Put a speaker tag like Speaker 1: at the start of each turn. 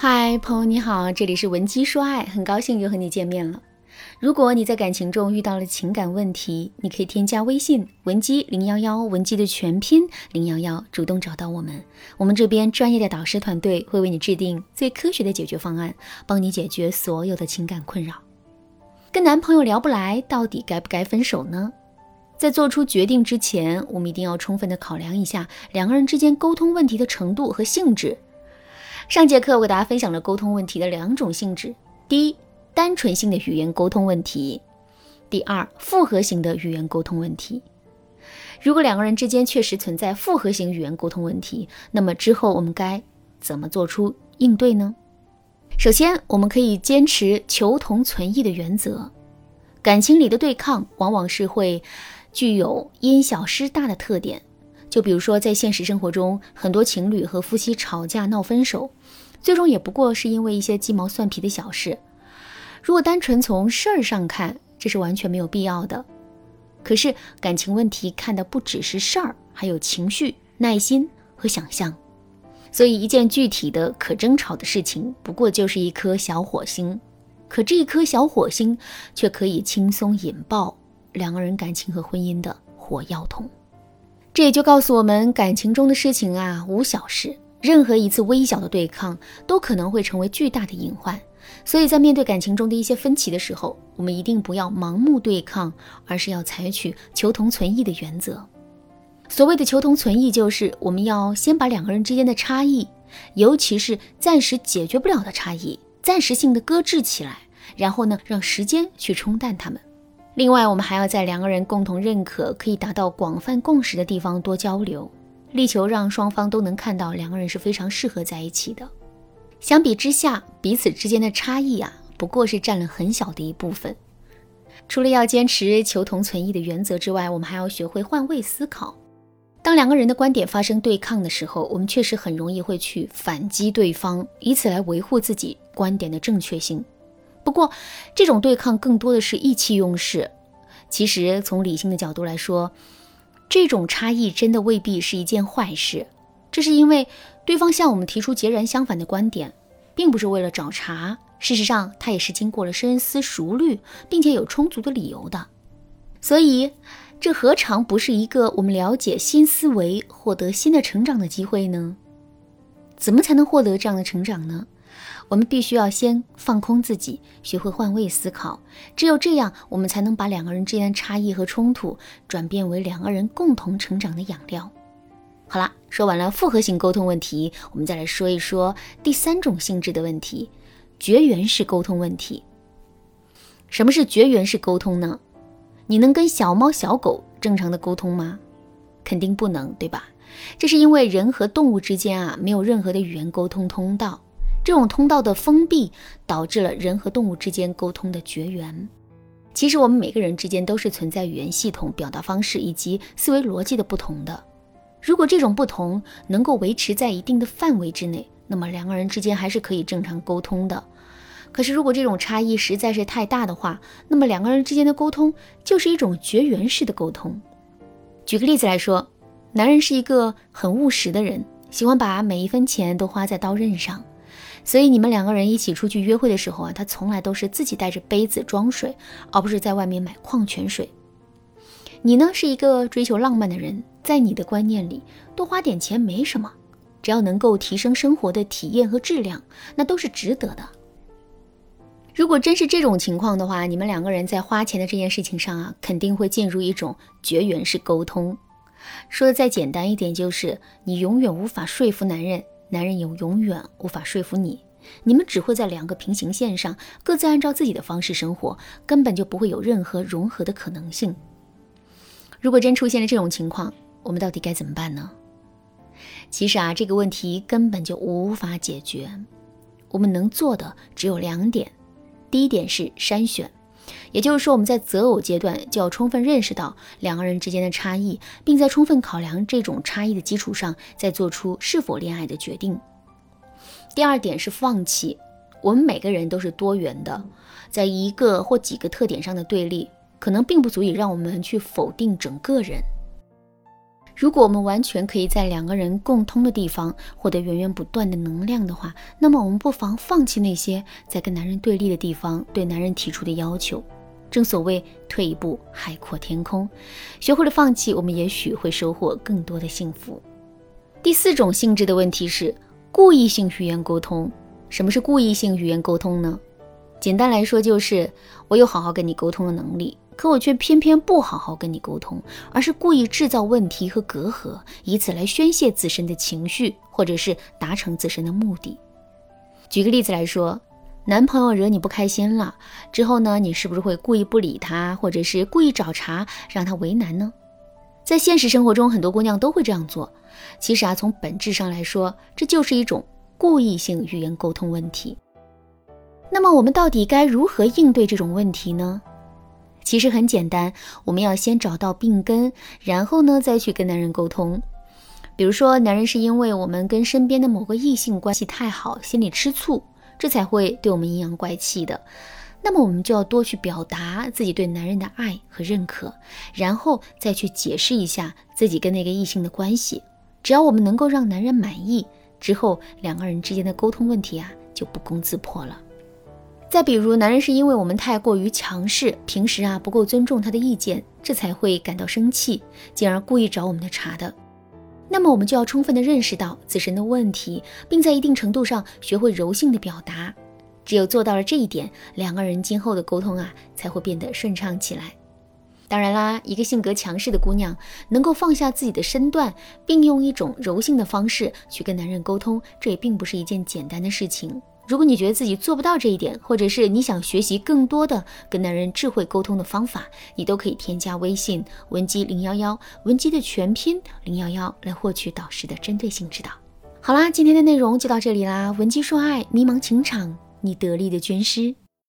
Speaker 1: 嗨，朋友你好，这里是文姬说爱，很高兴又和你见面了。如果你在感情中遇到了情感问题，你可以添加微信文姬零幺幺，文姬的全拼零幺幺，主动找到我们，我们这边专业的导师团队会为你制定最科学的解决方案，帮你解决所有的情感困扰。跟男朋友聊不来，到底该不该分手呢？在做出决定之前，我们一定要充分的考量一下两个人之间沟通问题的程度和性质。上节课我给大家分享了沟通问题的两种性质：第一，单纯性的语言沟通问题；第二，复合型的语言沟通问题。如果两个人之间确实存在复合型语言沟通问题，那么之后我们该怎么做出应对呢？首先，我们可以坚持求同存异的原则。感情里的对抗往往是会具有因小失大的特点。就比如说，在现实生活中，很多情侣和夫妻吵架闹分手，最终也不过是因为一些鸡毛蒜皮的小事。如果单纯从事儿上看，这是完全没有必要的。可是感情问题看的不只是事儿，还有情绪、耐心和想象。所以，一件具体的可争吵的事情，不过就是一颗小火星，可这一颗小火星却可以轻松引爆两个人感情和婚姻的火药桶。这也就告诉我们，感情中的事情啊，无小事，任何一次微小的对抗都可能会成为巨大的隐患。所以在面对感情中的一些分歧的时候，我们一定不要盲目对抗，而是要采取求同存异的原则。所谓的求同存异，就是我们要先把两个人之间的差异，尤其是暂时解决不了的差异，暂时性的搁置起来，然后呢，让时间去冲淡它们。另外，我们还要在两个人共同认可、可以达到广泛共识的地方多交流，力求让双方都能看到两个人是非常适合在一起的。相比之下，彼此之间的差异啊，不过是占了很小的一部分。除了要坚持求同存异的原则之外，我们还要学会换位思考。当两个人的观点发生对抗的时候，我们确实很容易会去反击对方，以此来维护自己观点的正确性。不过，这种对抗更多的是意气用事。其实，从理性的角度来说，这种差异真的未必是一件坏事。这是因为对方向我们提出截然相反的观点，并不是为了找茬。事实上，他也是经过了深思熟虑，并且有充足的理由的。所以，这何尝不是一个我们了解新思维、获得新的成长的机会呢？怎么才能获得这样的成长呢？我们必须要先放空自己，学会换位思考。只有这样，我们才能把两个人之间的差异和冲突转变为两个人共同成长的养料。好了，说完了复合型沟通问题，我们再来说一说第三种性质的问题——绝缘式沟通问题。什么是绝缘式沟通呢？你能跟小猫小狗正常的沟通吗？肯定不能，对吧？这是因为人和动物之间啊，没有任何的语言沟通通道。这种通道的封闭，导致了人和动物之间沟通的绝缘。其实我们每个人之间都是存在语言系统、表达方式以及思维逻辑的不同的。如果这种不同能够维持在一定的范围之内，那么两个人之间还是可以正常沟通的。可是如果这种差异实在是太大的话，那么两个人之间的沟通就是一种绝缘式的沟通。举个例子来说，男人是一个很务实的人，喜欢把每一分钱都花在刀刃上。所以你们两个人一起出去约会的时候啊，他从来都是自己带着杯子装水，而不是在外面买矿泉水。你呢是一个追求浪漫的人，在你的观念里，多花点钱没什么，只要能够提升生活的体验和质量，那都是值得的。如果真是这种情况的话，你们两个人在花钱的这件事情上啊，肯定会进入一种绝缘式沟通。说的再简单一点，就是你永远无法说服男人。男人也永远无法说服你，你们只会在两个平行线上，各自按照自己的方式生活，根本就不会有任何融合的可能性。如果真出现了这种情况，我们到底该怎么办呢？其实啊，这个问题根本就无法解决，我们能做的只有两点，第一点是筛选。也就是说，我们在择偶阶段就要充分认识到两个人之间的差异，并在充分考量这种差异的基础上，再做出是否恋爱的决定。第二点是放弃。我们每个人都是多元的，在一个或几个特点上的对立，可能并不足以让我们去否定整个人。如果我们完全可以在两个人共通的地方获得源源不断的能量的话，那么我们不妨放弃那些在跟男人对立的地方对男人提出的要求。正所谓退一步海阔天空，学会了放弃，我们也许会收获更多的幸福。第四种性质的问题是故意性语言沟通。什么是故意性语言沟通呢？简单来说，就是我有好好跟你沟通的能力，可我却偏偏不好好跟你沟通，而是故意制造问题和隔阂，以此来宣泄自身的情绪，或者是达成自身的目的。举个例子来说，男朋友惹你不开心了之后呢，你是不是会故意不理他，或者是故意找茬让他为难呢？在现实生活中，很多姑娘都会这样做。其实啊，从本质上来说，这就是一种故意性语言沟通问题。那么我们到底该如何应对这种问题呢？其实很简单，我们要先找到病根，然后呢再去跟男人沟通。比如说，男人是因为我们跟身边的某个异性关系太好，心里吃醋，这才会对我们阴阳怪气的。那么我们就要多去表达自己对男人的爱和认可，然后再去解释一下自己跟那个异性的关系。只要我们能够让男人满意，之后两个人之间的沟通问题啊就不攻自破了。再比如，男人是因为我们太过于强势，平时啊不够尊重他的意见，这才会感到生气，进而故意找我们的茬的。那么我们就要充分的认识到自身的问题，并在一定程度上学会柔性的表达。只有做到了这一点，两个人今后的沟通啊才会变得顺畅起来。当然啦，一个性格强势的姑娘能够放下自己的身段，并用一种柔性的方式去跟男人沟通，这也并不是一件简单的事情。如果你觉得自己做不到这一点，或者是你想学习更多的跟男人智慧沟通的方法，你都可以添加微信文姬零幺幺，文姬的全拼零幺幺来获取导师的针对性指导。好啦，今天的内容就到这里啦，文姬说爱，迷茫情场，你得力的军师。